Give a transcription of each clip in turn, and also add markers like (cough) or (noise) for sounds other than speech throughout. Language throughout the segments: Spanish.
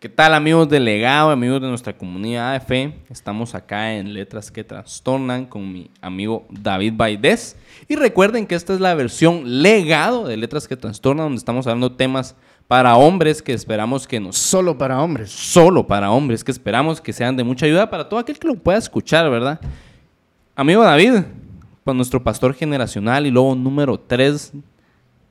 ¿Qué tal amigos del legado, amigos de nuestra comunidad de fe? Estamos acá en Letras que Trastornan con mi amigo David Baidés. Y recuerden que esta es la versión legado de Letras que Trastornan, donde estamos hablando temas para hombres que esperamos que nos... Solo para hombres. Solo para hombres, que esperamos que sean de mucha ayuda para todo aquel que lo pueda escuchar, ¿verdad? Amigo David, pues nuestro pastor generacional y luego número 3,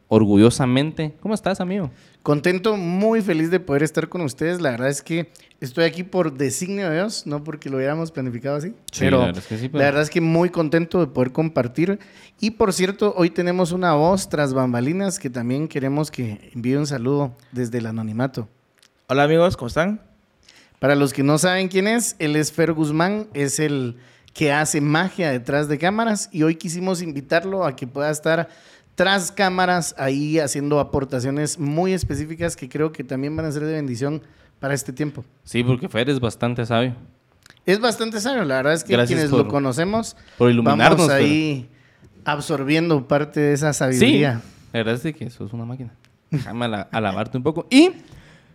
orgullosamente. ¿Cómo estás, amigo? Contento, muy feliz de poder estar con ustedes. La verdad es que estoy aquí por designio de Dios, no porque lo hubiéramos planificado así. Sí, pero la verdad es que sí, pero- la verdad es que muy contento de poder compartir. Y por cierto, hoy tenemos una voz tras bambalinas que también queremos que envíe un saludo desde el anonimato. Hola amigos, ¿cómo están? Para los que no saben quién es, él es Fer Guzmán, es el que hace magia detrás de cámaras y hoy quisimos invitarlo a que pueda estar tras cámaras ahí haciendo aportaciones muy específicas que creo que también van a ser de bendición para este tiempo. Sí, porque Fer es bastante sabio. Es bastante sabio, la verdad es que Gracias quienes por- lo conocemos por iluminarnos, vamos ahí absorbiendo parte de esa Sí, sabiduría. la verdad es que eso es una máquina. Déjame ala- alabarte un poco. Y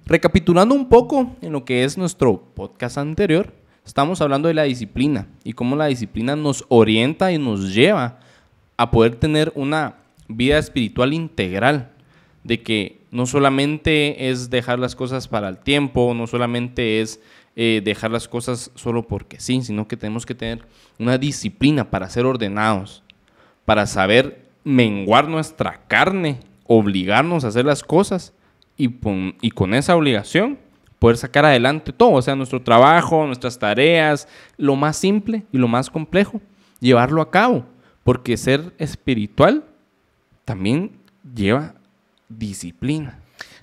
recapitulando un poco en lo que es nuestro podcast anterior, estamos hablando de la disciplina y cómo la disciplina nos orienta y nos lleva a poder tener una vida espiritual integral. De que no solamente es dejar las cosas para el tiempo, no solamente es eh, dejar las cosas solo porque sí, sino que tenemos que tener una disciplina para ser ordenados para saber menguar nuestra carne, obligarnos a hacer las cosas y, y con esa obligación poder sacar adelante todo, o sea, nuestro trabajo, nuestras tareas, lo más simple y lo más complejo, llevarlo a cabo, porque ser espiritual también lleva disciplina.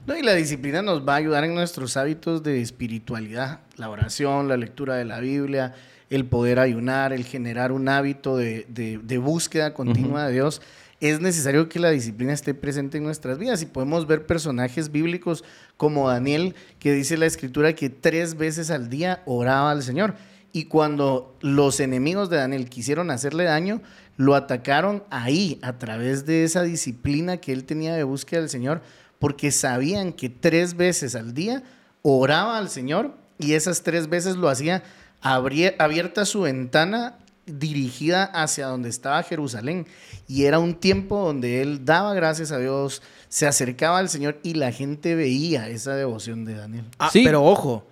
No, y la disciplina nos va a ayudar en nuestros hábitos de espiritualidad, la oración, la lectura de la Biblia, el poder ayunar, el generar un hábito de, de- de búsqueda continua de Dios. Es necesario que la disciplina esté presente en nuestras vidas y podemos ver personajes bíblicos como Daniel, que dice la escritura que tres veces al día oraba al Señor. Y cuando los enemigos de Daniel quisieron hacerle daño, lo atacaron ahí, a través de esa disciplina que él tenía de búsqueda del Señor, porque sabían que tres veces al día oraba al Señor y esas tres veces lo hacía abierta su ventana dirigida hacia donde estaba Jerusalén. Y era un tiempo donde él daba gracias a Dios, se acercaba al Señor y la gente veía esa devoción de Daniel. Ah, Sí. pero ojo,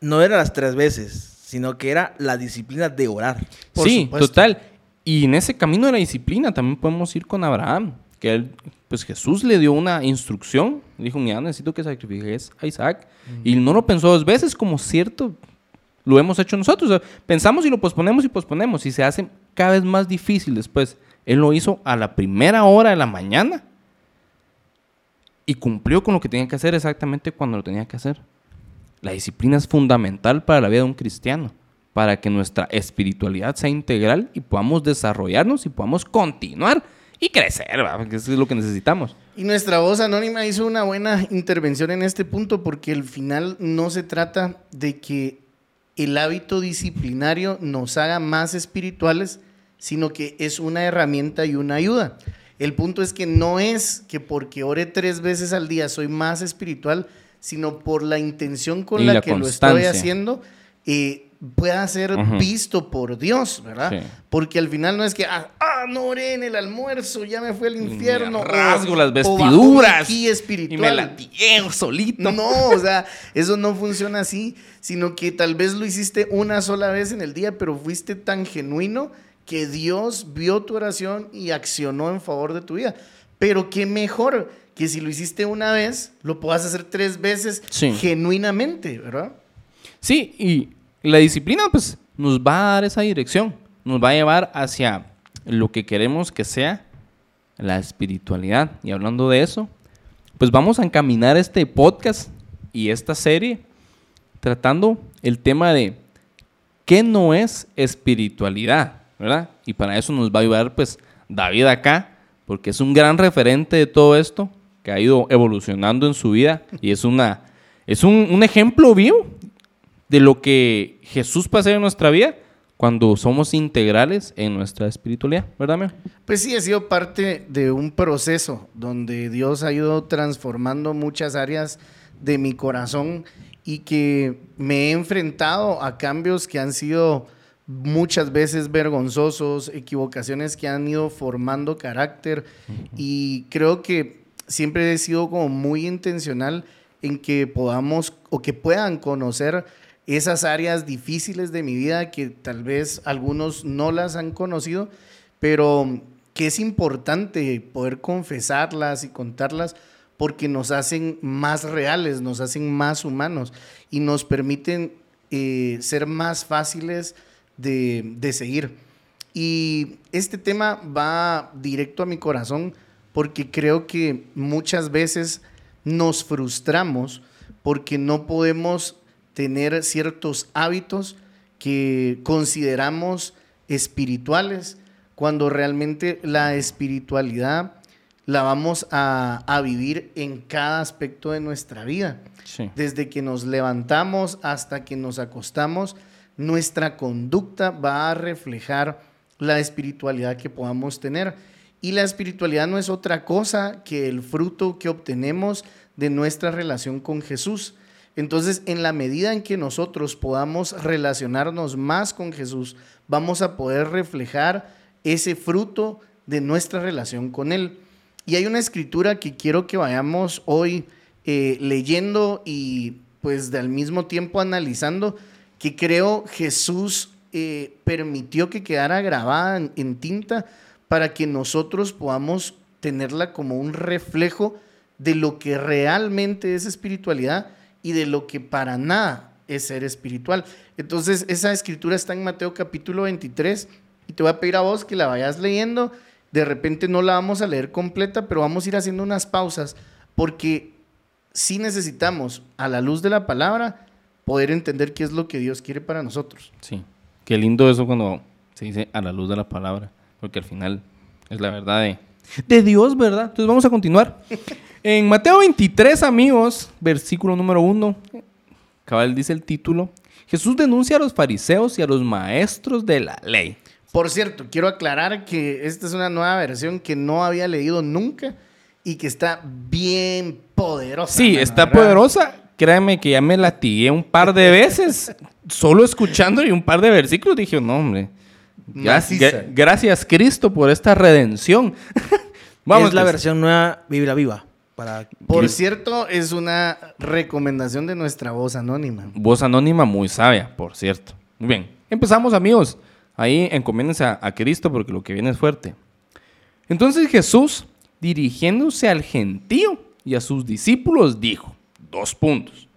no era las tres veces, sino que era la disciplina de orar. Por sí, supuesto. total. Y en ese camino de la disciplina también podemos ir con Abraham, que él, pues Jesús le dio una instrucción, dijo, mira, necesito que sacrifiques a Isaac. Y no lo pensó dos veces como cierto, lo hemos hecho nosotros. O sea, pensamos y lo posponemos y posponemos y se hace cada vez más difícil después. Él lo hizo a la primera hora de la mañana y cumplió con lo que tenía que hacer exactamente cuando lo tenía que hacer. La disciplina es fundamental para la vida de un cristiano, para que nuestra espiritualidad sea integral y podamos desarrollarnos y podamos continuar y crecer, ¿verdad? porque eso es lo que necesitamos. Y nuestra voz anónima hizo una buena intervención en este punto porque al final no se trata de que el hábito disciplinario nos haga más espirituales, sino que es una herramienta y una ayuda. El punto es que no es que porque ore tres veces al día soy más espiritual, sino por la intención con la, la que lo estoy haciendo, eh, pueda ser visto por Dios, ¿verdad? Sí. Porque al final no es que, ah, ah, no oré en el almuerzo, ya me fue al infierno. o- rasgo las o vestiduras Y espiritual. me latigueo solito. No, o sea, eso no funciona así, sino que tal vez lo hiciste una sola vez en el día, pero fuiste tan genuino que Dios vio tu oración y accionó en favor de tu vida. Pero qué mejor que si lo hiciste una vez, lo puedas hacer tres veces Sí. genuinamente, ¿verdad? Sí, y la disciplina pues nos va a dar esa dirección, nos va a llevar hacia lo que queremos que sea la espiritualidad. Y hablando de eso, pues vamos a encaminar este podcast y esta serie tratando el tema de qué no es espiritualidad, ¿verdad? Y para eso nos va a ayudar pues David acá, porque es un gran referente de todo esto, que ha ido evolucionando en su vida y es, una, es un, un ejemplo vivo de lo que Jesús hacer en nuestra vida cuando somos integrales en nuestra espiritualidad, ¿verdad, amigo? Pues sí, ha sido parte de un proceso donde Dios ha ido transformando muchas áreas de mi corazón y que me he enfrentado a cambios que han sido muchas veces vergonzosos, equivocaciones que han ido formando carácter y creo que siempre he sido como muy intencional en que podamos o que puedan conocer esas áreas difíciles de mi vida que tal vez algunos no las han conocido, pero que es importante poder confesarlas y contarlas porque nos hacen más reales, nos hacen más humanos y nos permiten eh, ser más fáciles de, de seguir. Y este tema va directo a mi corazón porque creo que muchas veces nos frustramos porque no podemos tener ciertos hábitos que consideramos espirituales, cuando realmente la espiritualidad la vamos a, vivir en cada aspecto de nuestra vida. Desde que nos levantamos hasta que nos acostamos, nuestra conducta va a reflejar la espiritualidad que podamos tener. Y la espiritualidad no es otra cosa que el fruto que obtenemos de nuestra relación con Jesús. Entonces, en la medida en que nosotros podamos relacionarnos más con Jesús, vamos a poder reflejar ese fruto de nuestra relación con Él. Y hay una escritura que quiero que vayamos hoy eh, leyendo y pues al mismo tiempo analizando, que creo Jesús eh, permitió que quedara grabada en, tinta para que nosotros podamos tenerla como un reflejo de lo que realmente es espiritualidad y de lo que para nada es ser espiritual. Entonces, esa escritura está en Mateo capítulo 23 y te voy a pedir a vos que la vayas leyendo de repente no la vamos a leer completa, pero vamos a ir haciendo unas pausas porque sí necesitamos, a la luz de la palabra, poder entender qué es lo que Dios quiere para nosotros. Sí, qué lindo eso cuando se dice a la luz de la palabra, porque al final es la verdad de, de Dios, ¿verdad? Entonces vamos a continuar. (laughs) en Mateo 23, amigos, versículo número 1, cabal dice el título, Jesús denuncia a los fariseos y a los maestros de la ley. Por cierto, quiero aclarar que esta es una nueva versión que no había leído nunca y que está bien poderosa. Sí, está poderosa. Créeme que ya me latigué un par de veces solo escuchando y un par de versículos. Dije, no, hombre. Gracias, gracias Cristo por esta redención. (laughs) Vamos, es la pues. versión nueva Biblia Viva. Para... Por cierto, es una recomendación de nuestra voz anónima. Voz anónima muy sabia, por cierto. Muy bien, empezamos amigos. Ahí encomiéndense a, a Cristo porque lo que viene es fuerte. Entonces Jesús, dirigiéndose al gentío y a sus discípulos, dijo, dos puntos.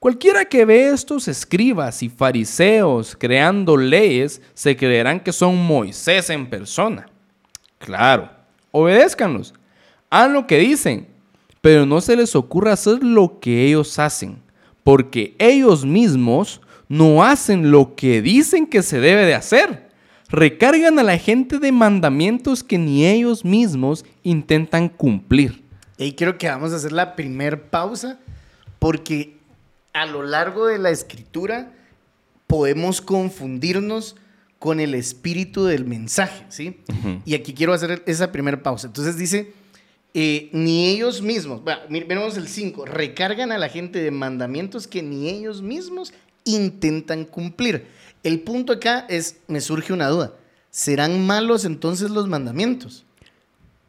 Cualquiera que ve estos escribas y fariseos creando leyes, se creerán que son Moisés en persona. Claro, obedézcanlos, hagan lo que dicen, pero no se les ocurra hacer lo que ellos hacen, porque ellos mismos no hacen lo que dicen que se debe de hacer. Recargan a la gente de mandamientos que ni ellos mismos intentan cumplir. Y creo que vamos a hacer la primer pausa porque a lo largo de la escritura podemos confundirnos con el espíritu del mensaje, ¿sí? Y aquí quiero hacer esa primera pausa. Entonces dice, eh, ni ellos mismos, bueno, miremos el 5, recargan a la gente de mandamientos que ni ellos mismos intentan cumplir. El punto acá es, me surge una duda. ¿Serán malos entonces los mandamientos?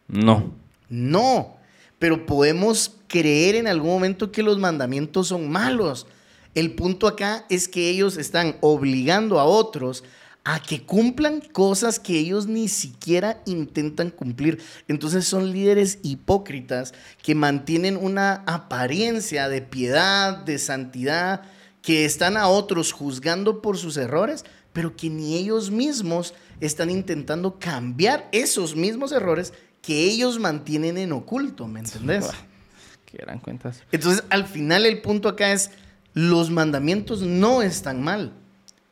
No. No, pero podemos creer en algún momento que los mandamientos son malos. El punto acá es que ellos están obligando a otros a que cumplan cosas que ellos ni siquiera intentan cumplir. Entonces son líderes hipócritas que mantienen una apariencia de piedad, de santidad, que están a otros juzgando por sus errores, pero que ni ellos mismos están intentando cambiar esos mismos errores que ellos mantienen en oculto, ¿me entendés? Qué gran cuentas. Entonces, al final el punto acá es, los mandamientos no están mal.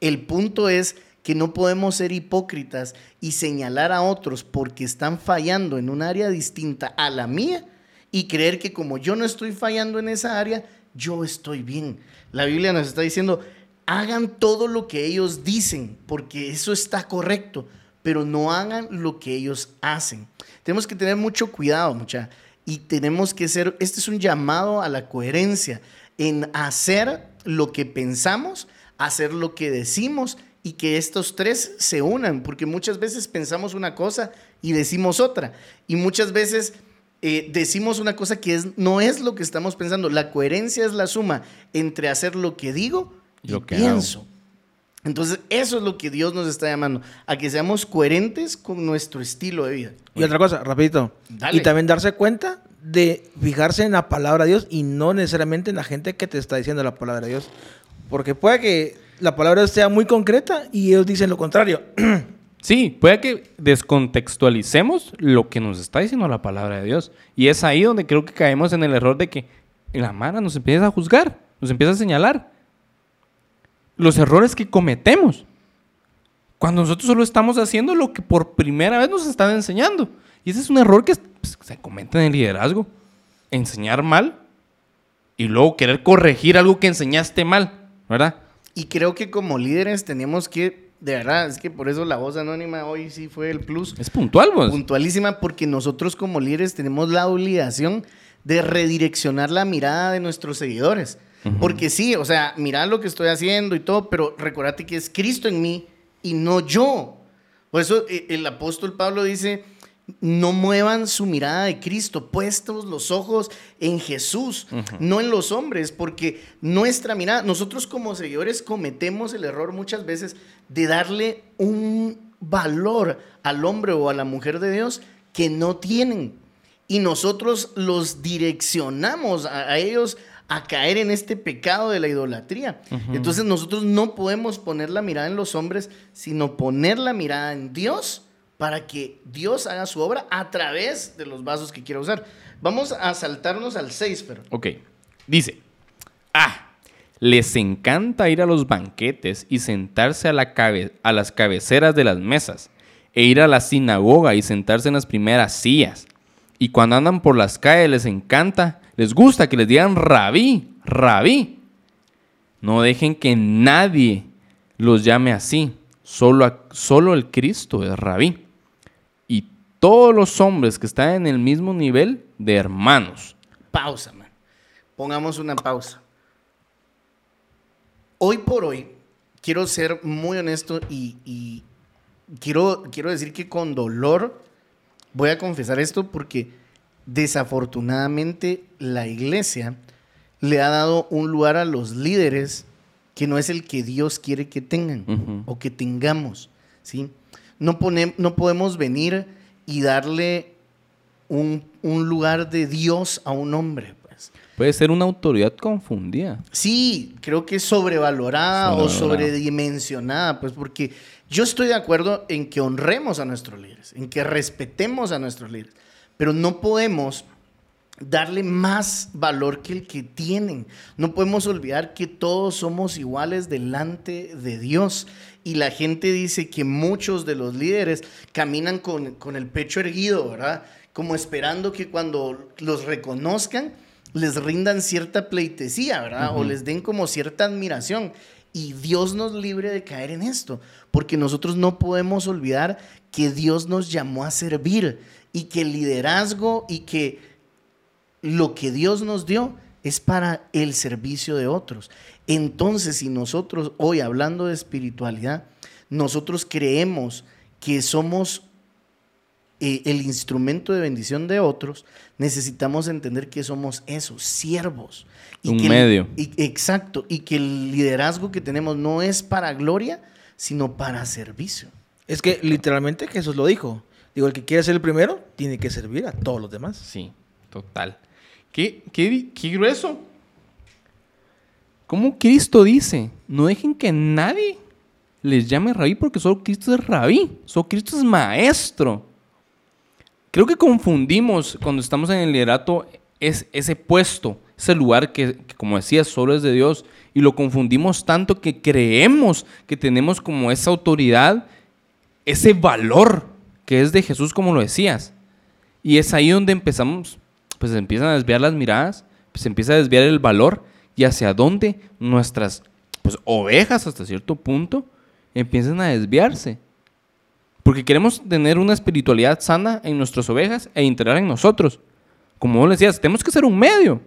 El punto es que no podemos ser hipócritas y señalar a otros porque están fallando en un área distinta a la mía y creer que como yo no estoy fallando en esa área, yo estoy bien. La Biblia nos está diciendo, hagan todo lo que ellos dicen, porque eso está correcto, pero no hagan lo que ellos hacen. Tenemos que tener mucho cuidado, mucha, y tenemos que ser, este es un llamado a la coherencia. en hacer lo que pensamos, hacer lo que decimos y que estos tres se unan, porque muchas veces pensamos una cosa y decimos otra, y muchas veces eh, decimos una cosa que es, no es lo que estamos pensando. La coherencia es la suma entre hacer lo que digo y Lo que pienso. Entonces, eso es lo que Dios nos está llamando, a que seamos coherentes con nuestro estilo de vida. Y otra cosa, rapidito. Dale. Y también darse cuenta de fijarse en la palabra de Dios y no necesariamente en la gente que te está diciendo la palabra de Dios. Porque puede que la palabra sea muy concreta y ellos dicen lo contrario. (clears throat) Sí, puede que descontextualicemos lo que nos está diciendo la palabra de Dios. Y es ahí donde creo que caemos en el error de que la mara nos empieza a juzgar, nos empieza a señalar los errores que cometemos. Cuando nosotros solo estamos haciendo lo que por primera vez nos están enseñando. Y ese es un error que pues, se comete en el liderazgo. Enseñar mal y luego querer corregir algo que enseñaste mal, ¿verdad? Y creo que como líderes tenemos que, de verdad, es que por eso la voz anónima hoy sí fue el plus. Es puntual, pues. puntualísima porque nosotros como líderes tenemos la obligación de redireccionar la mirada de nuestros seguidores. Porque sí, o sea, mira lo que estoy haciendo y todo, pero recordate que es Cristo en mí y no yo. Por eso eh, el apóstol Pablo dice, no muevan su mirada de Cristo, puestos los ojos en Jesús, no en los hombres, porque nuestra mirada, nosotros como seguidores cometemos el error muchas veces de darle un valor al hombre o a la mujer de Dios que no tienen. Y nosotros los direccionamos a, a ellos a caer en este pecado de la idolatría. Entonces nosotros no podemos poner la mirada en los hombres, sino poner la mirada en Dios para que Dios haga su obra a través de los vasos que quiera usar. Vamos a saltarnos al 6, pero Ok. Dice, ah, les encanta ir a los banquetes y sentarse a, a las cabeceras de las mesas, e ir a la sinagoga y sentarse en las primeras sillas. Y cuando andan por las calles les encanta, les gusta que les digan rabí, rabí. No dejen que nadie los llame así, solo, solo el Cristo es rabí. Todos los hombres que están en el mismo nivel de hermanos. pausa, man. Pongamos una pausa. Hoy por hoy, quiero ser muy honesto y, y quiero, quiero decir que con dolor voy a confesar esto porque desafortunadamente la iglesia le ha dado un lugar a los líderes que no es el que Dios quiere que tengan o que tengamos, ¿sí? No, pone- no podemos venir y darle un, un lugar de Dios a un hombre, pues. Puede ser una autoridad confundida. Sí, creo que es sobrevalorada o Sobrevalorada. sobredimensionada, pues porque yo estoy de acuerdo en que honremos a nuestros líderes, en que respetemos a nuestros líderes, pero no podemos darle más valor que el que tienen. No podemos olvidar que todos somos iguales delante de Dios. Y la gente dice que muchos de los líderes caminan con, con el pecho erguido, ¿verdad? Como esperando que cuando los reconozcan les rindan cierta pleitesía, ¿verdad? O les den como cierta admiración. Y Dios nos libre de caer en esto, porque nosotros no podemos olvidar que Dios nos llamó a servir y que el liderazgo y que lo que Dios nos dio es para el servicio de otros. Entonces, si nosotros hoy hablando de espiritualidad, nosotros creemos que somos eh, el instrumento de bendición de otros, necesitamos entender que somos esos, siervos. Un que el- medio. y- exacto, y que el liderazgo que tenemos no es para gloria, sino para servicio. Es que literalmente Jesús lo dijo. Digo, el que quiere ser el primero tiene que servir a todos los demás. Sí, total. ¿Qué, qué, qué grueso? ¿Cómo Cristo dice? No dejen que nadie les llame rabí porque solo Cristo es rabí. Solo Cristo es maestro. Creo que confundimos cuando estamos en el liderato es ese puesto, ese lugar que, que, como decía, solo es de Dios. Y lo confundimos tanto que creemos que tenemos como esa autoridad, ese valor que es de Jesús, como lo decías. Y es ahí donde empezamos, pues se empiezan a desviar las miradas, pues se empieza a desviar el valor y hacia dónde nuestras pues, ovejas hasta cierto punto empiezan a desviarse. Porque queremos tener una espiritualidad sana en nuestras ovejas e integrar en nosotros. Como vos decías, tenemos que ser un medio.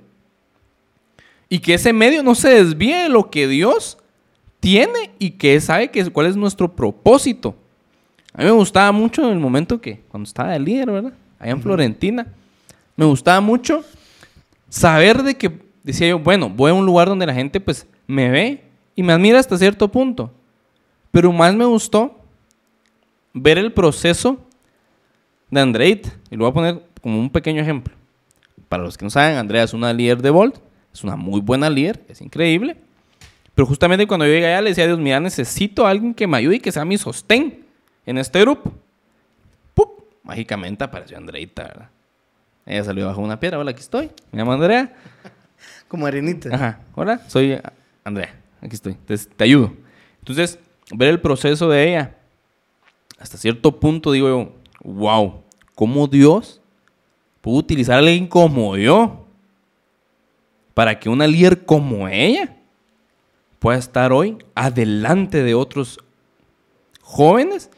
Y que ese medio no se desvíe de lo que Dios tiene y que sabe que, cuál es nuestro propósito. A mí me gustaba mucho en el momento que, cuando estaba de líder, ¿verdad? Allá en Florentina, me gustaba mucho saber de que, decía yo, bueno, voy a un lugar donde la gente pues me ve y me admira hasta cierto punto. Pero más me gustó ver el proceso de Andreit. Y lo voy a poner como un pequeño ejemplo. Para los que no saben, Andrea es una líder de Volt. Es una muy buena líder, es increíble. Pero justamente cuando yo llegué allá le decía a Dios, mira, necesito a alguien que me ayude y que sea mi sostén en este grupo. ¡Pup! Mágicamente apareció Andreita, ¿verdad? Ella salió bajo una piedra. Hola, aquí estoy. Me llamo Andrea. Como arenita. Ajá. Hola, soy Andrea. Aquí estoy. Entonces, te ayudo. Entonces, ver el proceso de ella. Hasta cierto punto digo yo, wow, ¿cómo Dios pudo utilizar a alguien como yo para que una líder como ella pueda estar hoy adelante de otros jóvenes?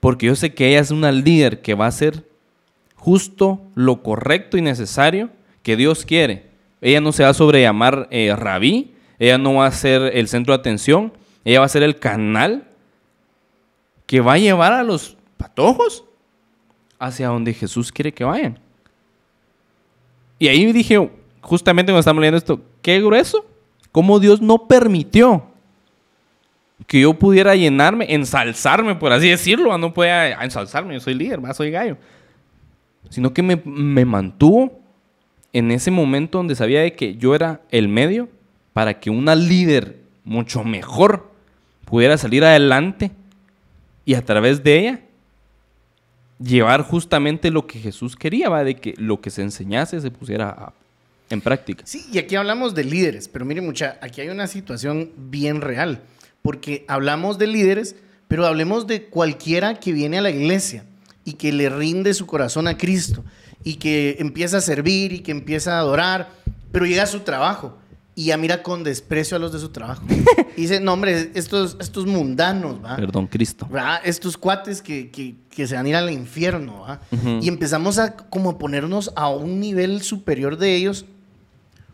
Porque yo sé que ella es una líder que va a hacer justo lo correcto y necesario que Dios quiere. Ella no se va a sobrellamar eh, rabí, ella no va a ser el centro de atención, ella va a ser el canal que va a llevar a los patojos hacia donde Jesús quiere que vayan. Y ahí dije, justamente cuando estamos leyendo esto, qué grueso, cómo Dios no permitió que yo pudiera llenarme, ensalzarme, por así decirlo, no podía ensalzarme, yo soy líder, soy gallo, sino que me, me mantuvo en ese momento donde sabía de que yo era el medio para que una líder mucho mejor pudiera salir adelante y a través de ella llevar justamente lo que Jesús quería, ¿va? de que lo que se enseñase se pusiera en práctica. Sí, y aquí hablamos de líderes, pero mire mucha, aquí hay una situación bien real, porque hablamos de líderes, pero hablemos de cualquiera que viene a la iglesia y que le rinde su corazón a Cristo y que empieza a servir y que empieza a adorar, pero llega a su trabajo y ya mira con desprecio a los de su trabajo. (laughs) y dice, no, hombre, estos, estos mundanos, ¿va? Perdón, Cristo. Estos cuates que, que, que, se van a ir al infierno, ¿va? Y empezamos a como ponernos a un nivel superior de ellos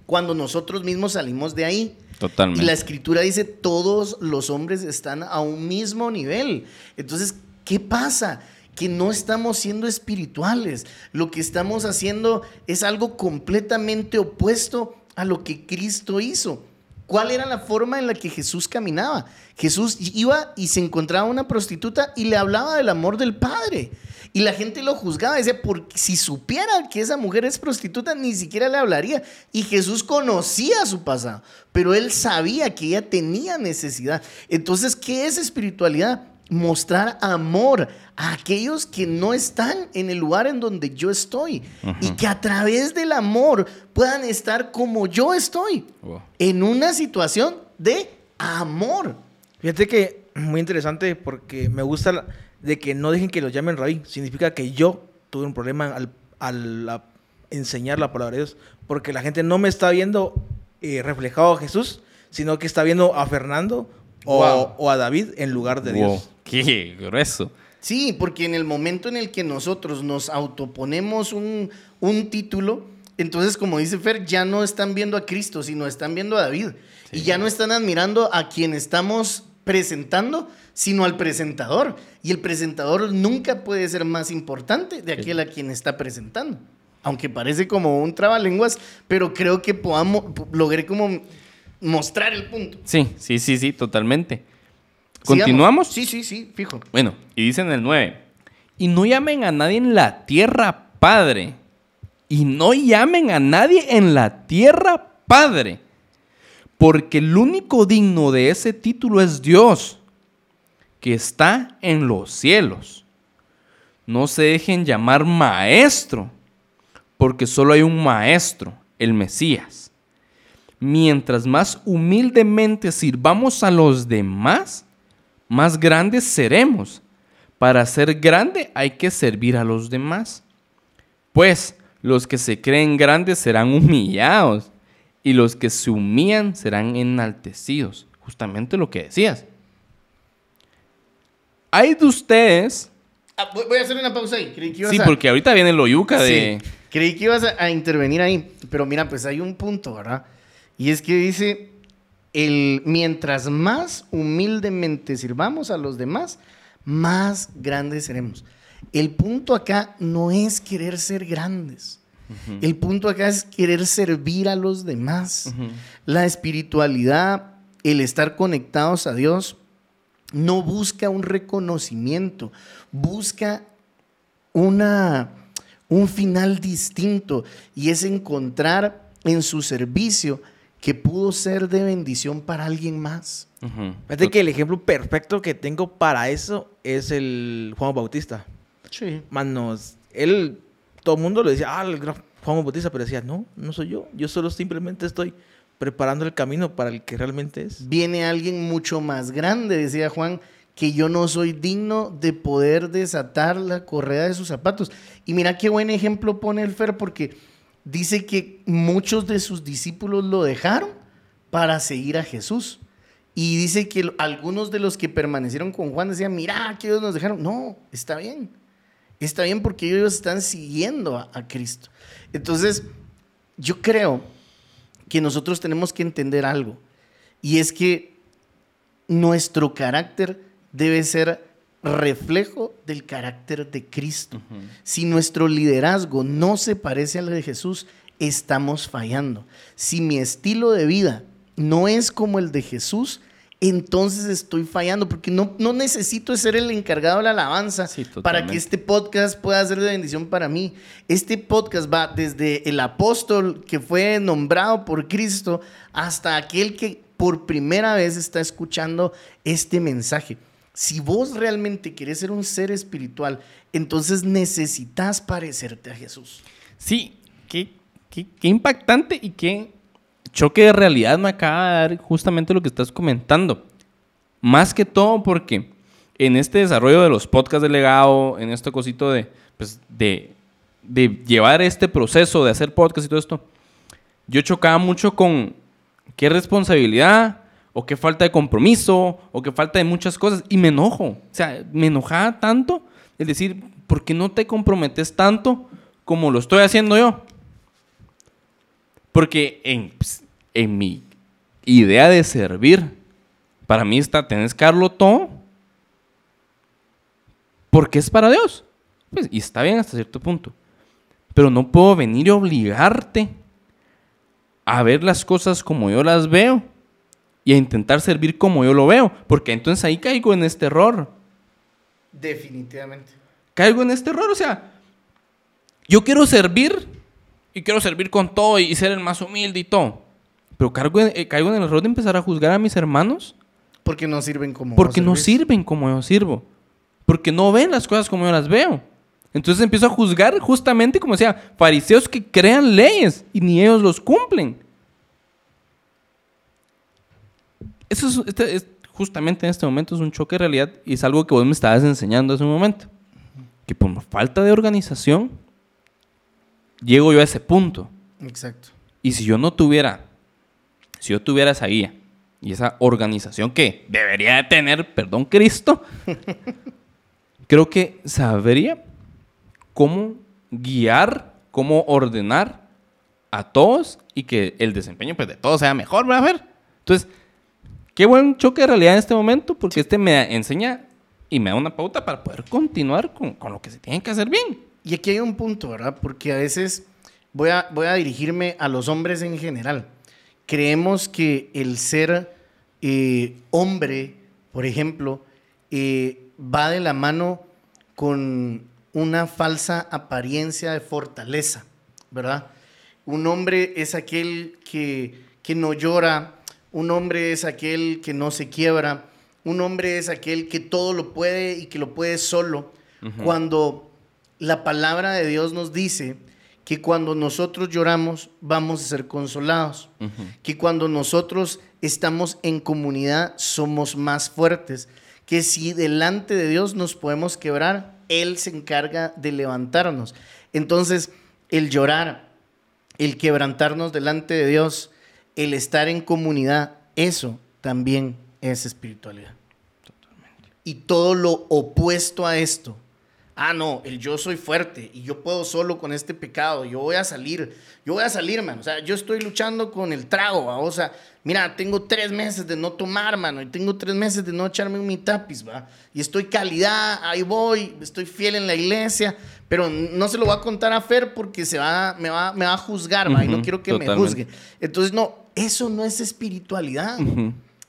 cuando nosotros mismos salimos de ahí. Totalmente. Y la escritura dice, todos los hombres están a un mismo nivel. Entonces, ¿qué pasa? Que no estamos siendo espirituales. Lo que estamos haciendo es algo completamente opuesto a lo que Cristo hizo. ¿Cuál era la forma en la que Jesús caminaba? Jesús iba y se encontraba una prostituta y le hablaba del amor del Padre. Y la gente lo juzgaba, decía, porque si supiera que esa mujer es prostituta, ni siquiera le hablaría. Y Jesús conocía su pasado, pero él sabía que ella tenía necesidad. Entonces, ¿qué es espiritualidad? Mostrar amor a aquellos que no están en el lugar en donde yo estoy y que a través del amor puedan estar como yo estoy en una situación de amor. Fíjate que muy interesante porque me gusta de que no dejen que los llamen rabí. Significa que yo tuve un problema al, enseñar la palabra de Dios porque la gente no me está viendo eh, reflejado a Jesús, sino que está viendo a Fernando o, a David en lugar de Dios. Qué grueso. Sí, porque en el momento en el que nosotros nos autoponemos un, un título, entonces, como dice Fer, ya no están viendo a Cristo, sino están viendo a David. Y ya no están admirando a quien estamos presentando, sino al presentador. Y el presentador nunca puede ser más importante de aquel a quien está presentando. Aunque parece como un trabalenguas, pero creo que podamos, logré como mostrar el punto. Sí, sí, sí, sí, totalmente. ¿Continuamos? Sí, sí, sí, fijo. Bueno, y dice en el 9, y no llamen a nadie en la tierra Padre, y no llamen a nadie en la tierra Padre, porque el único digno de ese título es Dios, que está en los cielos. No se dejen llamar maestro, porque solo hay un maestro, el Mesías. Mientras más humildemente sirvamos a los demás, más grandes seremos. Para ser grande hay que servir a los demás. Pues los que se creen grandes serán humillados y los que se humillan serán enaltecidos. Justamente lo que decías. Hay de ustedes... Ah, voy a hacer una pausa ahí. sí, porque ahorita viene lo yuca de... Creí que ibas a, a intervenir ahí, pero mira, pues hay un punto, ¿verdad? Y es que dice, el, mientras más humildemente sirvamos a los demás, más grandes seremos. El punto acá no es querer ser grandes. El punto acá es querer servir a los demás. La espiritualidad, el estar conectados a Dios, no busca un reconocimiento, busca una, un final distinto y es encontrar en su servicio que pudo ser de bendición para alguien más. Fíjate que el ejemplo perfecto que tengo para eso es el Juan Bautista. Sí. Manos, él, todo el mundo le decía, ah, el gran Juan Bautista, pero decía, no, no soy yo, yo solo simplemente estoy preparando el camino para el que realmente es. Viene alguien mucho más grande, decía Juan, que yo no soy digno de poder desatar la correa de sus zapatos. Y mira qué buen ejemplo pone el Fer, porque dice que muchos de sus discípulos lo dejaron para seguir a Jesús. Y dice que algunos de los que permanecieron con Juan decían, mira, que ellos nos dejaron. No, está bien. Está bien porque ellos están siguiendo a, a Cristo. Entonces, yo creo que nosotros tenemos que entender algo. Y es que nuestro carácter debe ser reflejo del carácter de Cristo. Si nuestro liderazgo no se parece al de Jesús, estamos fallando. Si mi estilo de vida no es como el de Jesús, entonces estoy fallando, porque no, no necesito ser el encargado de la alabanza para que este podcast pueda ser de bendición para mí. Este podcast va desde el apóstol que fue nombrado por Cristo hasta aquel que por primera vez está escuchando este mensaje. Si vos realmente querés ser un ser espiritual, entonces necesitas parecerte a Jesús. Sí, qué, qué, qué impactante y qué choque de realidad me acaba de dar justamente lo que estás comentando. Más que todo porque en este desarrollo de los podcasts de legado, en este cosito de, pues, de, de llevar este proceso de hacer podcast y todo esto, yo chocaba mucho con qué responsabilidad o qué falta de compromiso o qué falta de muchas cosas y me enojo. O sea, me enojaba tanto el decir, ¿por qué no te comprometes tanto como lo estoy haciendo yo? Porque en, pues, en mi idea de servir, para mí está, tenés que porque es para Dios. Pues, y está bien hasta cierto punto. Pero no puedo venir y obligarte a ver las cosas como yo las veo y a intentar servir como yo lo veo, porque entonces ahí caigo en este error. Definitivamente. Caigo en este error, o sea, yo quiero servir y quiero servir con todo y ser el más humilde y todo. Pero eh, caigo en el error de empezar a juzgar a mis hermanos. Porque no sirven como Porque no sirven como yo sirvo. Porque no ven las cosas como yo las veo. Entonces empiezo a juzgar justamente como decía, fariseos que crean leyes y ni ellos los cumplen. Eso es, este, justamente en este momento es un choque de realidad y es algo que vos me estabas enseñando hace un momento. Que por falta de organización, llego yo a ese punto. Exacto. Y si yo no tuviera, si yo tuviera esa guía y esa organización que debería de tener, perdón Cristo, (laughs) creo que sabría cómo guiar, cómo ordenar a todos y que el desempeño pues, de todos sea mejor, ¿verdad? Entonces, qué buen choque de realidad en este momento, porque este me enseña y me da una pauta para poder continuar con, con, lo que se tiene que hacer bien. Y aquí hay un punto, ¿verdad? Porque a veces voy a, voy a dirigirme a los hombres en general. Creemos que el ser eh, hombre, por ejemplo, eh, va de la mano con una falsa apariencia de fortaleza, ¿verdad? Un hombre es aquel que, que no llora, un hombre es aquel que no se quiebra, un hombre es aquel que todo lo puede y que lo puede solo. Cuando la palabra de Dios nos dice que cuando nosotros lloramos vamos a ser consolados, que cuando nosotros estamos en comunidad somos más fuertes, que si delante de Dios nos podemos quebrar, él se encarga de levantarnos. Entonces, el llorar, el quebrantarnos delante de Dios, el estar en comunidad, eso también es espiritualidad. Y todo lo opuesto a esto ah, no, el yo soy fuerte y yo puedo solo con este pecado, yo voy a salir, yo voy a salir, mano. O sea, yo estoy luchando con el trago, ¿va? o sea, mira, tengo tres meses de no tomar, mano, y tengo tres meses de no echarme mi tapiz, va. Y estoy calidad, ahí voy, estoy fiel en la iglesia, pero no se lo voy a contar a Fer porque se va, me, va, me va a juzgar, va, y no quiero que me juzgue. Entonces, no, eso no es espiritualidad.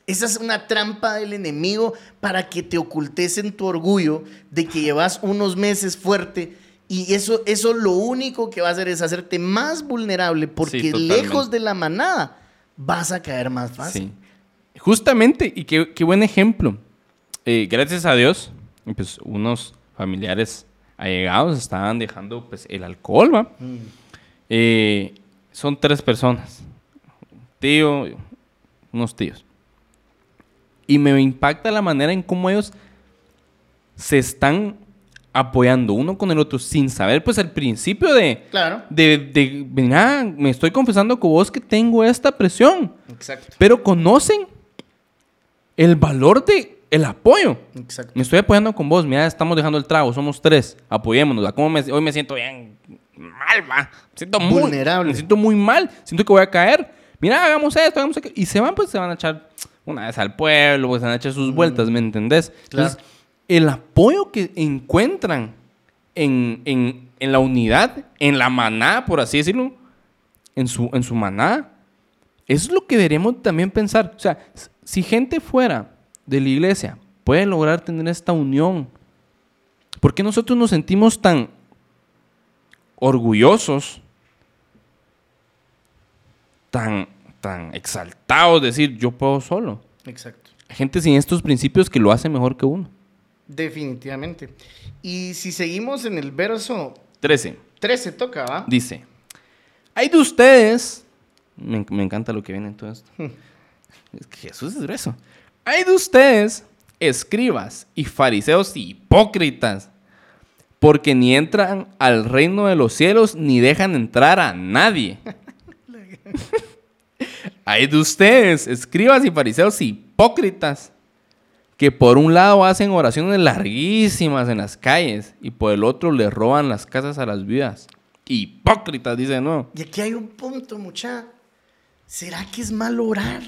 Esa es una trampa del enemigo para que te ocultes en tu orgullo de que llevas unos meses fuerte y eso, eso lo único que va a hacer es hacerte más vulnerable porque Sí, lejos de la manada vas a caer más fácil. Sí. Justamente, y qué, qué buen ejemplo. Eh, gracias a Dios, pues unos familiares allegados estaban dejando pues, el alcohol, ¿va? Mm. Eh, son tres personas. Tío, unos tíos. Y me impacta la manera en cómo ellos se están apoyando uno con el otro sin saber pues el principio de, Claro. de, de, mira, me estoy confesando con vos que tengo esta presión. Exacto. Pero conocen el valor de el apoyo. Exacto. Me estoy apoyando con vos. Mira, estamos dejando el trago. Somos tres. Apoyémonos. ¿Cómo me- hoy me siento bien mal, va. Me siento muy Vulnerable. Me siento muy mal. Siento que voy a caer. Mira, hagamos esto, hagamos aquello. Y se van, pues se van a echar una vez al pueblo, pues a echar sus vueltas, ¿me entendés? Claro. Entonces, el apoyo que encuentran en, en- en la unidad, en la manada, por así decirlo, en su, en su manada, eso es lo que deberíamos también pensar. O sea, si gente fuera de la iglesia puede lograr tener esta unión, ¿por qué nosotros nos sentimos tan orgullosos, tan, tan exaltados, de decir yo puedo solo? Exacto. Hay gente sin estos principios que lo hace mejor que uno. Definitivamente. Y si seguimos en el verso 13. 13, toca, ¿va? Dice, hay de ustedes, me, me encanta lo que viene en todo esto. Es que Jesús es grueso. Hay de ustedes, escribas y fariseos hipócritas, porque ni entran al reino de los cielos ni dejan entrar a nadie. (laughs) Hay de ustedes, escribas y fariseos hipócritas, que por un lado hacen oraciones larguísimas en las calles y por el otro le roban las casas a las viudas. Hipócritas, dice no. Y aquí hay un punto, mucha. ¿Será que es malo orar?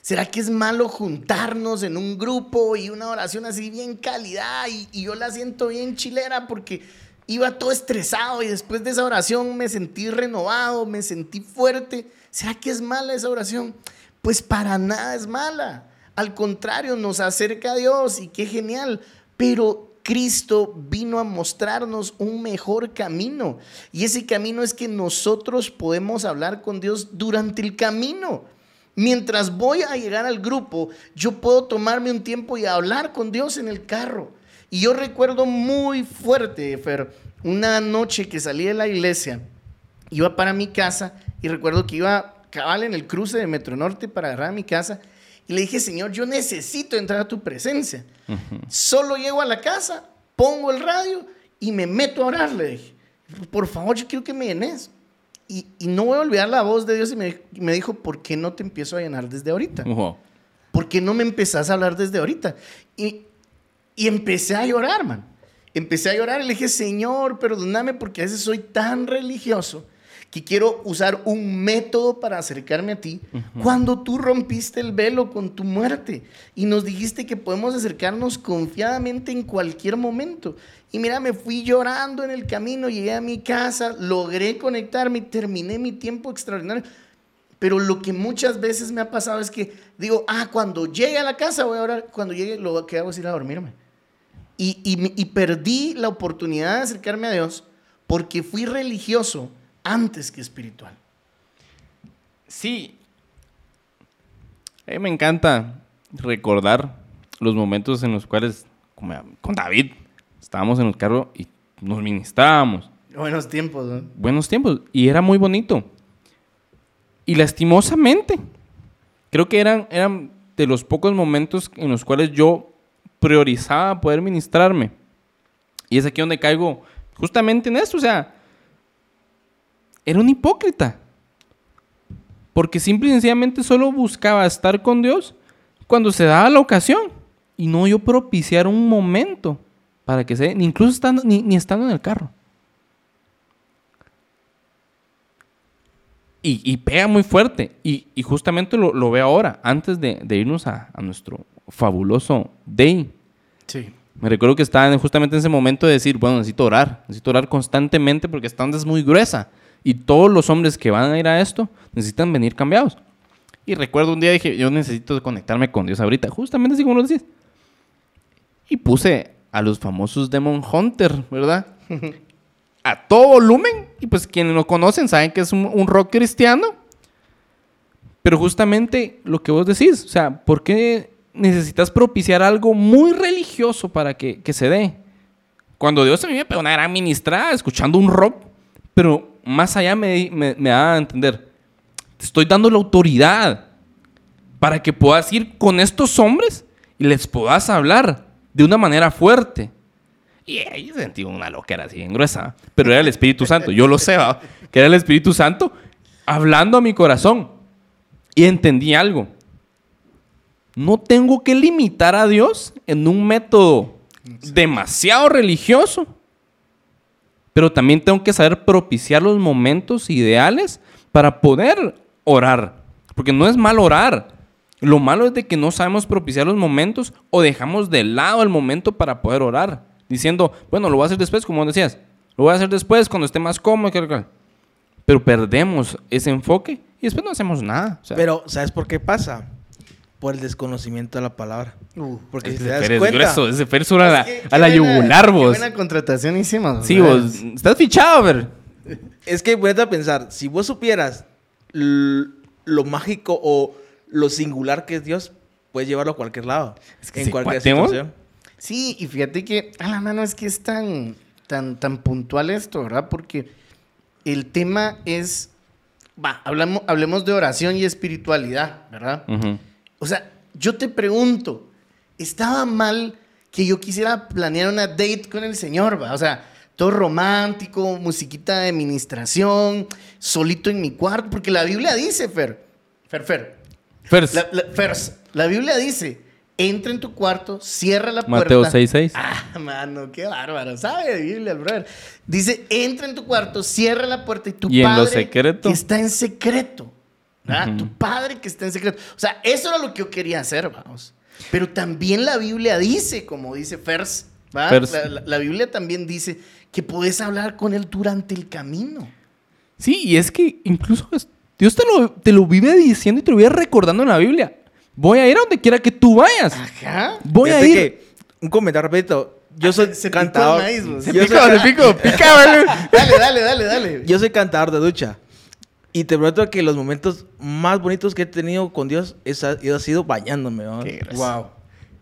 ¿Será que es malo juntarnos en un grupo y una oración así bien calidad? Y, y yo la siento bien chilera porque iba todo estresado y después de esa oración me sentí renovado, me sentí fuerte. ¿Será que es mala esa oración? Pues para nada es mala. Al contrario, nos acerca a Dios y qué genial. Pero Cristo vino a mostrarnos un mejor camino. Y ese camino es que nosotros podemos hablar con Dios durante el camino. Mientras voy a llegar al grupo, yo puedo tomarme un tiempo y hablar con Dios en el carro. Y yo recuerdo muy fuerte, Fer, una noche que salí de la iglesia, iba para mi casa y recuerdo que iba cabal en el cruce de Metro Norte para agarrar a mi casa y le dije, Señor, yo necesito entrar a tu presencia. Solo llego a la casa, pongo el radio y me meto a orar, le dije. Por favor, yo quiero que me llenes. Y, y no voy a olvidar la voz de Dios y me, dijo, ¿por qué no te empiezo a llenar desde ahorita? Ojo. ¿Por qué no me empezás a hablar desde ahorita? Y, y empecé a llorar, man. Empecé a llorar y le dije, Señor, perdóname porque a veces soy tan religioso que quiero usar un método para acercarme a ti cuando tú rompiste el velo con tu muerte y nos dijiste que podemos acercarnos confiadamente en cualquier momento. Y mira, me fui llorando en el camino, llegué a mi casa, logré conectarme terminé mi tiempo extraordinario. Pero lo que muchas veces me ha pasado es que digo, ah, cuando llegue a la casa voy a orar, cuando llegue lo que hago es ir a dormirme. Y, y perdí la oportunidad de acercarme a Dios porque fui religioso antes que espiritual. Sí. A mí me encanta recordar los momentos en los cuales, con David, estábamos en el carro y nos ministrábamos. Buenos tiempos, ¿no? Buenos tiempos. Y era muy bonito. Y lastimosamente, creo que eran, eran de los pocos momentos en los cuales yo priorizaba poder ministrarme. Y es aquí donde caigo justamente en esto. O sea, era un hipócrita. Porque simple y sencillamente solo buscaba estar con Dios cuando se daba la ocasión. Y no yo propiciar un momento para que se incluso estando, ni, ni estando en el carro. Y, y pega muy fuerte. Y, y justamente lo, lo, veo ahora, antes de, de irnos a, a, nuestro fabuloso day. Sí. Me recuerdo que estaba justamente en ese momento de decir, bueno, necesito orar, necesito orar constantemente porque esta onda es muy gruesa. Y todos los hombres que van a ir a esto necesitan venir cambiados. Y recuerdo un día dije, yo necesito conectarme con Dios ahorita, justamente así como lo decís. Y puse a los famosos Demon Hunter, ¿verdad? (laughs) a todo volumen. Y pues quienes lo conocen saben que es un, un, rock cristiano. Pero justamente lo que vos decís, o sea, ¿por qué necesitas propiciar algo muy religioso para que, que se dé? Cuando Dios a mí me pegó una gran ministrada escuchando un rock, pero más allá me, me, me da a entender, te estoy dando la autoridad para que puedas ir con estos hombres y les puedas hablar de una manera fuerte. Y ahí sentí una loquera así en gruesa, pero era el Espíritu Santo. Yo lo sé, que era el Espíritu Santo hablando a mi corazón. Y entendí algo. No tengo que limitar a Dios en un método demasiado religioso, pero también tengo que saber propiciar los momentos ideales para poder orar. Porque no es mal orar. Lo malo es de que no sabemos propiciar los momentos o dejamos de lado el momento para poder orar diciendo, bueno, lo voy a hacer después, como decías, lo voy a hacer después cuando esté más cómodo. Pero perdemos ese enfoque y después no hacemos nada. Pero, ¿sabes por qué pasa? Por el desconocimiento de la palabra. Uh, Porque si te das cuenta... grueso, ese a la, a la yugular, vos. Qué buena contratación hicimos. Sí, vos. Estás fichado, ver. Es que voy a pensar, si vos supieras lo mágico o lo singular que es Dios, puedes llevarlo a cualquier lado. Es que en cualquier situación. Sí, y fíjate que a la mano es que es tan, tan, tan puntual esto, ¿verdad? Porque el tema es, va, hablamos, hablemos de oración y espiritualidad, ¿verdad? O sea, yo te pregunto, ¿estaba mal que yo quisiera planear una date con el Señor, va? O sea, todo romántico, musiquita de administración, solito en mi cuarto, porque la Biblia dice, Fer, Fer, Fer, Fers. La, la, Biblia dice entra en tu cuarto, cierra la puerta. Mateo 6.6. Ah, mano, qué bárbaro. Sabe de Biblia el brother. Dice, entra en tu cuarto, cierra la puerta y tu ¿Y padre en lo secreto? está en secreto. ¿Verdad? Tu padre que está en secreto. O sea, eso era lo que yo quería hacer, vamos. Pero también la Biblia dice, como dice Fers, Fers. La, la, la, Biblia también dice que puedes hablar con él durante el camino. Sí, y es que incluso Dios te lo, te lo vive diciendo y te lo vive recordando en la Biblia. Voy a ir a donde quiera que tú vayas. Ajá. Voy a ir. Que, un comentario rapidito. Yo Ah, soy se cantador. Picó el maíz, Se yo pica, soy... se pico, pica, vale. dale, dale, dale, dale. Yo soy cantador de ducha. Y te prometo que los momentos más bonitos que he tenido con Dios es, ha sido bañándome. ¿no? Qué wow.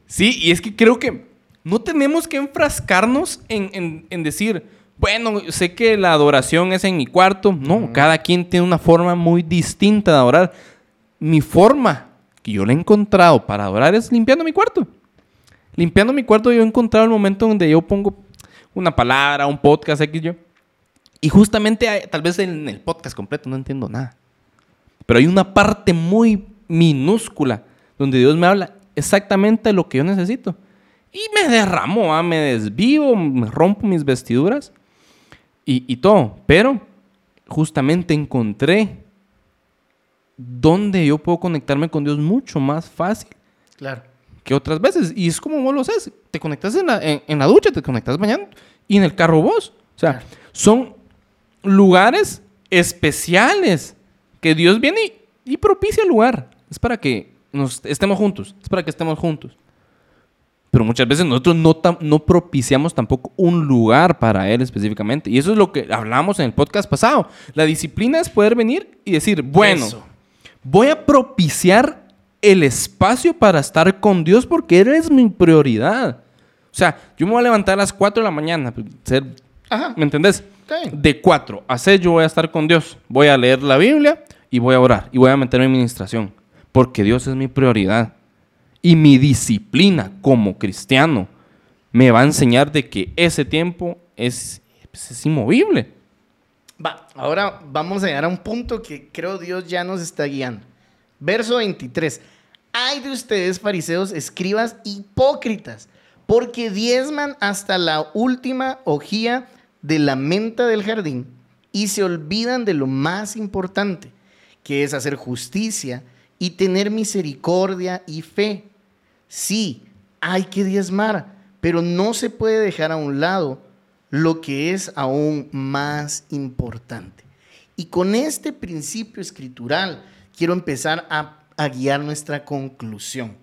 Sí, y es que creo que no tenemos que enfrascarnos en, en, en decir, bueno, sé que la adoración es en mi cuarto. No, uh -huh. cada quien tiene una forma muy distinta de adorar. Mi forma que yo le he encontrado para adorar es limpiando mi cuarto. Limpiando mi cuarto yo he encontrado el momento donde yo pongo una palabra, un podcast, X yo. Y justamente hay, tal vez en el podcast completo no entiendo nada. Pero hay una parte muy minúscula donde Dios me habla exactamente lo que yo necesito. Y me derramo, ¿ah? me desvivo, me rompo mis vestiduras y, y todo. Pero justamente encontré donde yo puedo conectarme con Dios mucho más fácil. Claro. Que otras veces. Y es como vos lo haces. Te conectas en la, en, en la ducha, te conectas mañana y en el carro vos. O sea, claro. son lugares especiales que Dios viene y, y, propicia el lugar. Es para que nos estemos juntos. Es para que estemos juntos. Pero muchas veces nosotros no, no propiciamos tampoco un lugar para Él específicamente. Y eso es lo que hablamos en el podcast pasado. La disciplina es poder venir y decir, bueno, eso. voy a propiciar el espacio para estar con Dios porque Él es mi prioridad. O sea, yo me voy a levantar a las 4 de la mañana. Ser, Ajá. ¿Me entendés? De 4 a 6 yo voy a estar con Dios. Voy a leer la Biblia y voy a orar. Y voy a meterme en administración. Porque Dios es mi prioridad. Y mi disciplina como cristiano me va a enseñar de que ese tiempo es, pues, es inmovible. Va, ahora vamos a llegar a un punto que creo Dios ya nos está guiando. Verso 23. Hay de ustedes, fariseos, escribas hipócritas, porque diezman hasta la última hojía de la menta del jardín y se olvidan de lo más importante, que es hacer justicia y tener misericordia y fe. Sí, hay que diezmar, pero no se puede dejar a un lado lo que es aún más importante. Y con este principio escritural quiero empezar a, guiar nuestra conclusión.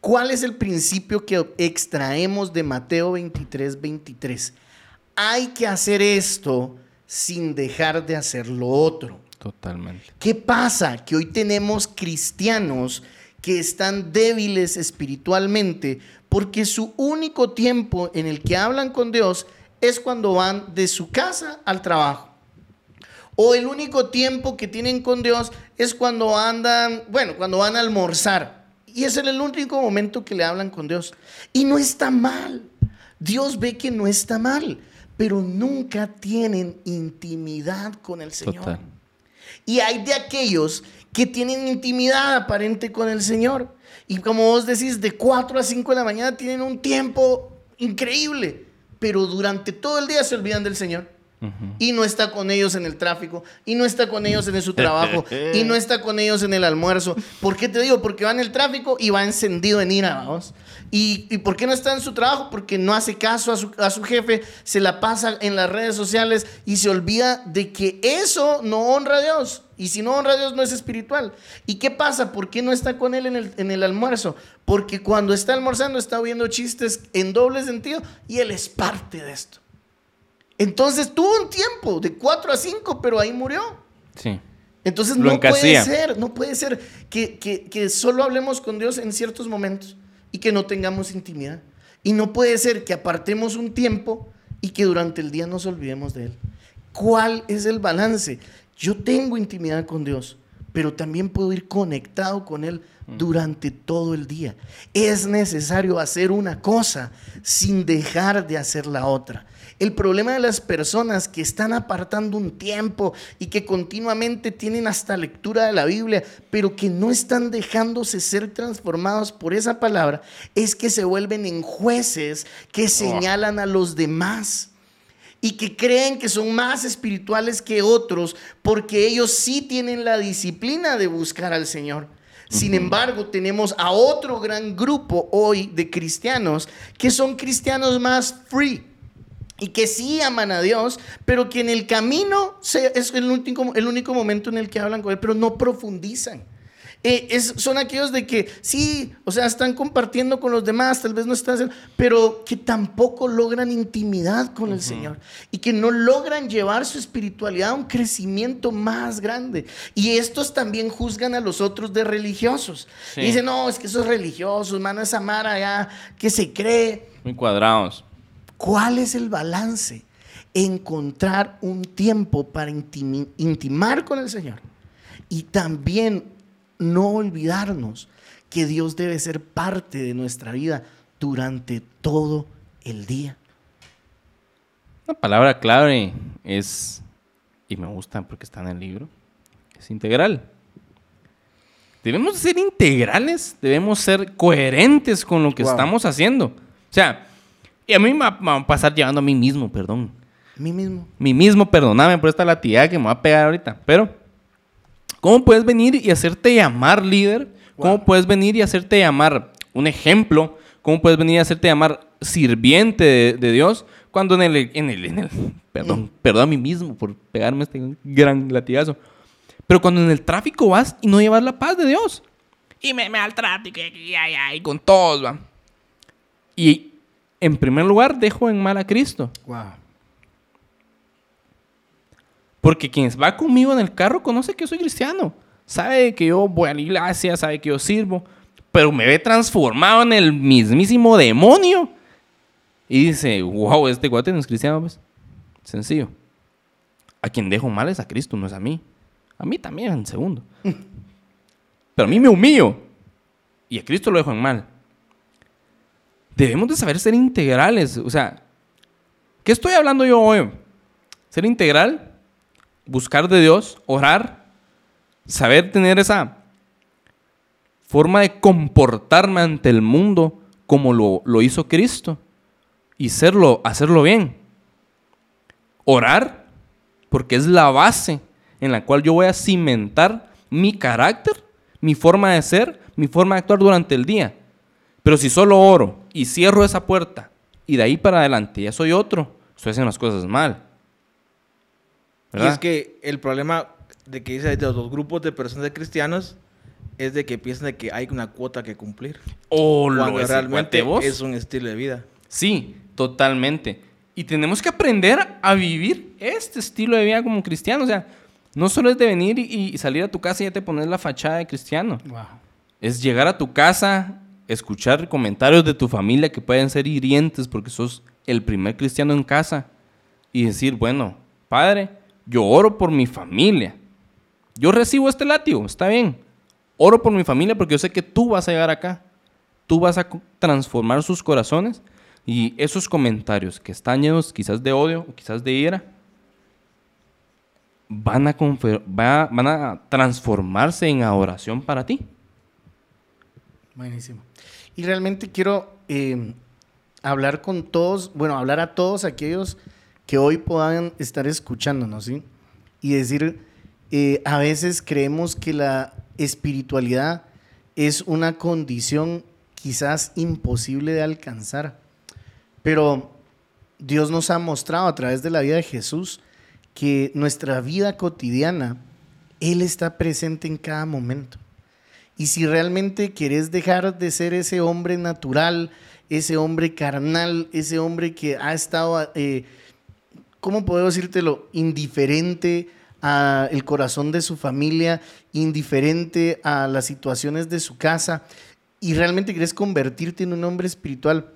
¿Cuál es el principio que extraemos de Mateo 23, 23? Hay que hacer esto sin dejar de hacer lo otro. Totalmente. ¿Qué pasa? Que hoy tenemos cristianos que están débiles espiritualmente porque su único tiempo en el que hablan con Dios es cuando van de su casa al trabajo. O el único tiempo que tienen con Dios es cuando andan, bueno, cuando van a almorzar. Y ese es el único momento que le hablan con Dios. Y no está mal. Dios ve que no está mal, pero nunca tienen intimidad con el Señor. Y hay de aquellos que tienen intimidad aparente con el Señor. Y como vos decís, de 4 a 5 de la mañana tienen un tiempo increíble, pero durante todo el día se olvidan del Señor. Y no está con ellos en el tráfico, y no está con ellos en su trabajo, (laughs) y no está con ellos en el almuerzo. ¿Por qué te digo? Porque va en el tráfico y va encendido en ira, vamos. ¿Y, ¿Y por qué no está en su trabajo? Porque no hace caso a su, a su jefe, se la pasa en las redes sociales y se olvida de que eso no honra a Dios. Y si no honra a Dios no es espiritual. ¿Y qué pasa? ¿Por qué no está con él en el, en el almuerzo? Porque cuando está almorzando está oyendo chistes en doble sentido y él es parte de esto. Entonces tuvo un tiempo de 4 a 5, pero ahí murió. Sí. Entonces no puede ser, no puede ser que, que, solo hablemos con Dios en ciertos momentos y que no tengamos intimidad. Y no puede ser que apartemos un tiempo y que durante el día nos olvidemos de Él. ¿Cuál es el balance? Yo tengo intimidad con Dios, pero también puedo ir conectado con Él mm. durante todo el día. Es necesario hacer una cosa sin dejar de hacer la otra. El problema de las personas que están apartando un tiempo y que continuamente tienen hasta lectura de la Biblia, pero que no están dejándose ser transformados por esa palabra, es que se vuelven en jueces que señalan a los demás y que creen que son más espirituales que otros porque ellos sí tienen la disciplina de buscar al Señor. Sin embargo, tenemos a otro gran grupo hoy de cristianos que son cristianos más free, y que sí aman a Dios, pero que en el camino es el único, el único momento en el que hablan con Él, pero no profundizan. Eh, es, son aquellos de que sí, o sea, están compartiendo con los demás, tal vez no están, pero que tampoco logran intimidad con el Señor y que no logran llevar su espiritualidad a un crecimiento más grande. Y estos también juzgan a los otros de religiosos. Y dicen, no, es que esos religiosos, mano, esa mara ya que se cree. Muy cuadrados. ¿Cuál es el balance? Encontrar un tiempo para intimar con el Señor y también no olvidarnos que Dios debe ser parte de nuestra vida durante todo el día. Una palabra clave es, y me gusta porque está en el libro, es integral. Debemos ser integrales, debemos ser coherentes con lo que estamos haciendo. O sea, y a mí me va, a pasar llevando a mí mismo, perdón. Mí mismo. Mí mismo, perdóname por esta latilla que me va a pegar ahorita. Pero, ¿cómo puedes venir y hacerte llamar líder? ¿Cómo puedes venir y hacerte llamar un ejemplo? ¿Cómo puedes venir y hacerte llamar sirviente de, Dios? Cuando en el, en el, en el, perdón, mm. (laughs) perdón a mí mismo por pegarme este gran latigazo. Pero cuando en el tráfico vas y no llevas la paz de Dios. Y me, me maltrato y, y, y, y con todos, va. Y en primer lugar, dejo en mal a Cristo. Porque quien va conmigo en el carro conoce que yo soy cristiano. Sabe que yo voy a la iglesia, sabe que yo sirvo. Pero me ve transformado en el mismísimo demonio. Y dice, wow, este guate no es cristiano, pues. Sencillo. A quien dejo mal es a Cristo, no es a mí. A mí también, en segundo. (laughs) Pero a mí me humillo. Y a Cristo lo dejo en mal debemos de saber ser integrales. O sea, ¿qué estoy hablando yo hoy? Ser integral, buscar de Dios, orar, saber tener esa forma de comportarme ante el mundo como lo, lo hizo Cristo y serlo, hacerlo bien. Orar, porque es la base en la cual yo voy a cimentar mi carácter, mi forma de ser, mi forma de actuar durante el día. Pero si solo oro y cierro esa puerta y de ahí para adelante ya soy otro, estoy haciendo las cosas mal. Y es que el problema de que dice de los grupos de personas de cristianos es de que piensan de que hay una cuota que cumplir. O cuando lo es realmente vos. es un estilo de vida. Sí, totalmente. Y tenemos que aprender a vivir este estilo de vida como cristiano. O sea, no solo es de venir y, y salir a tu casa y ya te pones la fachada de cristiano. Wow. Es llegar a tu casa, escuchar comentarios de tu familia que pueden ser hirientes porque sos el primer cristiano en casa y decir, bueno, padre, yo oro por mi familia. Yo recibo este látigo, está bien. Oro por mi familia porque yo sé que tú vas a llegar acá. Tú vas a transformar sus corazones y esos comentarios que están llenos quizás de odio o quizás de ira van a, van a transformarse en adoración para ti. Buenísimo. Y realmente quiero eh, hablar con todos, bueno, hablar a todos aquellos que hoy puedan estar escuchándonos, ¿sí? Y decir, eh, a veces creemos que la espiritualidad es una condición quizás imposible de alcanzar, pero Dios nos ha mostrado a través de la vida de Jesús que nuestra vida cotidiana, Él está presente en cada momento. Y si realmente querés dejar de ser ese hombre natural, ese hombre carnal, ese hombre que ha estado, eh, ¿cómo puedo decírtelo? Indiferente al corazón de su familia, indiferente a las situaciones de su casa, y realmente querés convertirte en un hombre espiritual,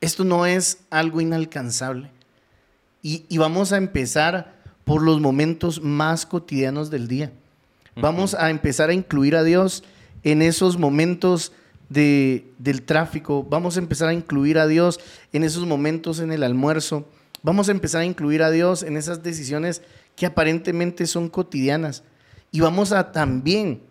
esto no es algo inalcanzable. Y vamos a empezar por los momentos más cotidianos del día. Vamos a empezar a incluir a Dios en esos momentos de, del tráfico. Vamos a empezar a incluir a Dios en esos momentos en el almuerzo. Vamos a empezar a incluir a Dios en esas decisiones que aparentemente son cotidianas. Y vamos a también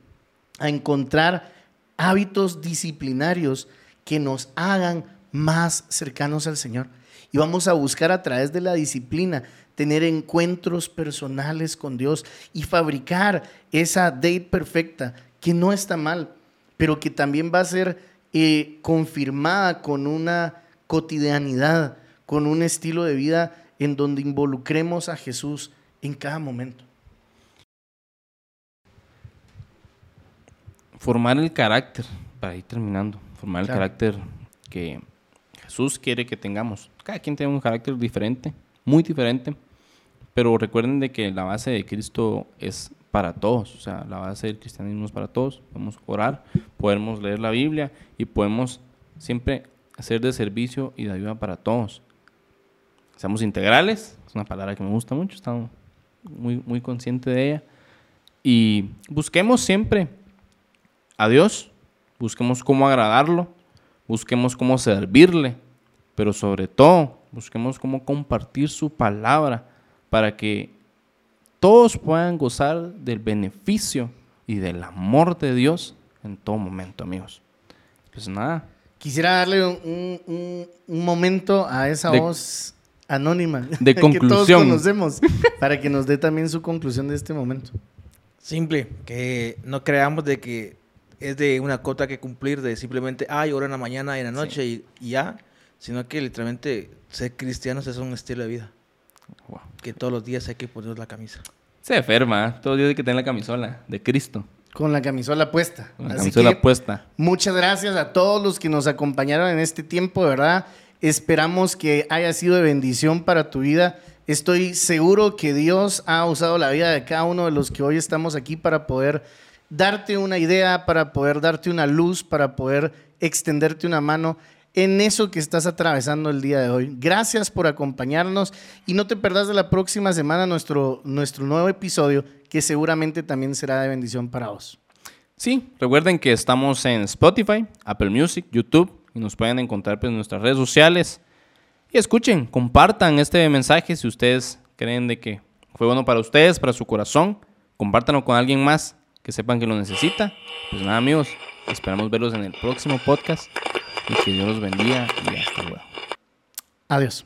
a encontrar hábitos disciplinarios que nos hagan más cercanos al Señor. Y vamos a buscar a través de la disciplina tener encuentros personales con Dios y fabricar esa date perfecta que no está mal, pero que también va a ser eh, confirmada con una cotidianidad, con un estilo de vida en donde involucremos a Jesús en cada momento. Formar el carácter, para ir terminando, formar Claro. el carácter que Jesús quiere que tengamos. Cada quien tiene un carácter diferente, muy diferente, pero recuerden de que la base de Cristo es para todos, o sea, la base del cristianismo es para todos. Podemos orar, podemos leer la Biblia y podemos siempre hacer de servicio y de ayuda para todos. Seamos integrales, es una palabra que me gusta mucho, estamos muy, muy consciente de ella. Y busquemos siempre a Dios, busquemos cómo agradarlo, busquemos cómo servirle, pero sobre todo busquemos cómo compartir su palabra para que todos puedan gozar del beneficio y del amor de Dios en todo momento, amigos. Pues nada, Quisiera darle un, un- un momento a esa De- voz anónima de (laughs) que todos conclusión. conocemos para que nos dé también su conclusión de este momento. Simple, que no creamos de que es de una cota que cumplir, de simplemente, ay, ora en la mañana y en la noche y, y ya, sino que literalmente ser cristianos es un estilo de vida, wow. que todos los días hay que poner la camisa. se enferma, ¿eh? todos los días hay que tener la camisola de Cristo, Con la camisola puesta. con la Así camisola que puesta. muchas gracias a todos los que nos acompañaron en este tiempo, de verdad. Esperamos que haya sido de bendición para tu vida. Estoy seguro que Dios ha usado la vida de cada uno de los que hoy estamos aquí para poder darte una idea, para poder darte una luz, para poder extenderte una mano en eso que estás atravesando el día de hoy. Gracias por acompañarnos y no te perdas de la próxima semana nuestro, nuestro nuevo episodio que seguramente también será de bendición para vos. Sí, recuerden que estamos en Spotify, Apple Music, YouTube y nos pueden encontrar pues, en nuestras redes sociales. Y escuchen, compartan este mensaje si ustedes creen de que fue bueno para ustedes, para su corazón. Compártanlo con alguien más que sepan que lo necesita. Pues nada, amigos, esperamos verlos en el próximo podcast. Y que Dios los bendiga y hasta luego. Adiós.